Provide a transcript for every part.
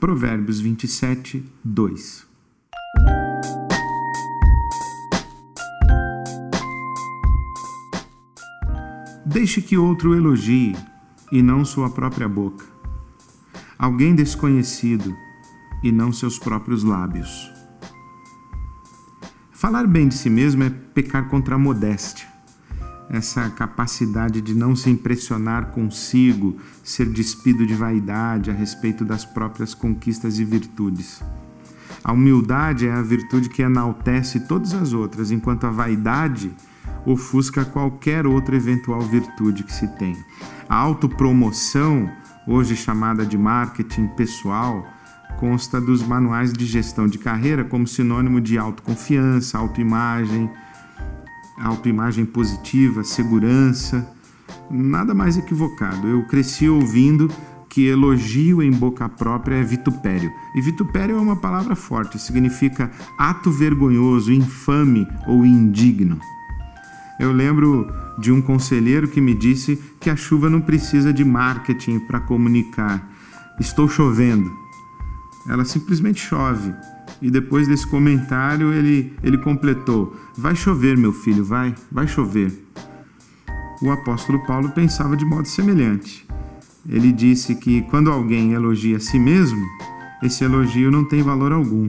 Provérbios 27, 2. Deixe que outro elogie e não sua própria boca. Alguém desconhecido e não seus próprios lábios. Falar bem de si mesmo é pecar contra a modéstia. Essa capacidade de não se impressionar consigo, ser despido de vaidade a respeito das próprias conquistas e virtudes. A humildade é a virtude que enaltece todas as outras, enquanto a vaidade ofusca qualquer outra eventual virtude que se tem. A autopromoção, hoje chamada de marketing pessoal, consta dos manuais de gestão de carreira como sinônimo de autoconfiança, autoimagem, autoimagem positiva, segurança. Nada mais equivocado. Eu cresci ouvindo que elogio em boca própria é vitupério. E vitupério é uma palavra forte, significa ato vergonhoso, infame ou indigno. Eu lembro de um conselheiro que me disse que a chuva não precisa de marketing para comunicar. Estou chovendo. Ela simplesmente chove. E depois desse comentário, ele, ele completou: Vai chover, meu filho, vai, vai chover. O apóstolo Paulo pensava de modo semelhante. Ele disse que quando alguém elogia a si mesmo, esse elogio não tem valor algum.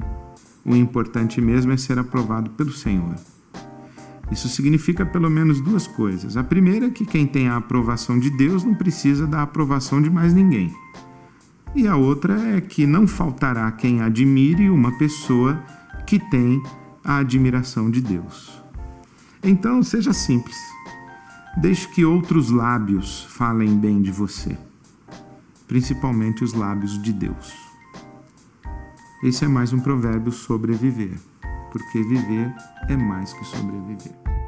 O importante mesmo é ser aprovado pelo Senhor. Isso significa pelo menos duas coisas. A primeira é que quem tem a aprovação de Deus não precisa da aprovação de mais ninguém. E a outra é que não faltará quem admire uma pessoa que tem a admiração de Deus. Então, seja simples. Deixe que outros lábios falem bem de você, principalmente os lábios de Deus. Esse é mais um provérbio sobre viver porque viver é mais que sobreviver.